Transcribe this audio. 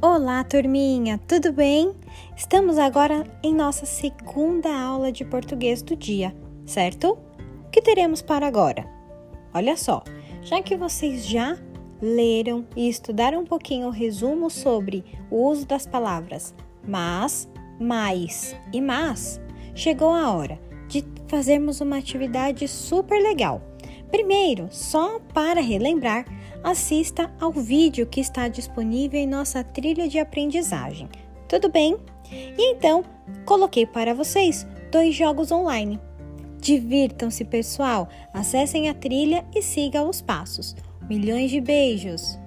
Olá, turminha, tudo bem? Estamos agora em nossa segunda aula de português do dia, certo? O que teremos para agora? Olha só, já que vocês já leram e estudaram um pouquinho o resumo sobre o uso das palavras mas, mais e mas, chegou a hora de fazermos uma atividade super legal. Primeiro, só para relembrar, assista ao vídeo que está disponível em nossa trilha de aprendizagem. Tudo bem? E então, coloquei para vocês dois jogos online. Divirtam-se, pessoal! Acessem a trilha e sigam os passos. Milhões de beijos!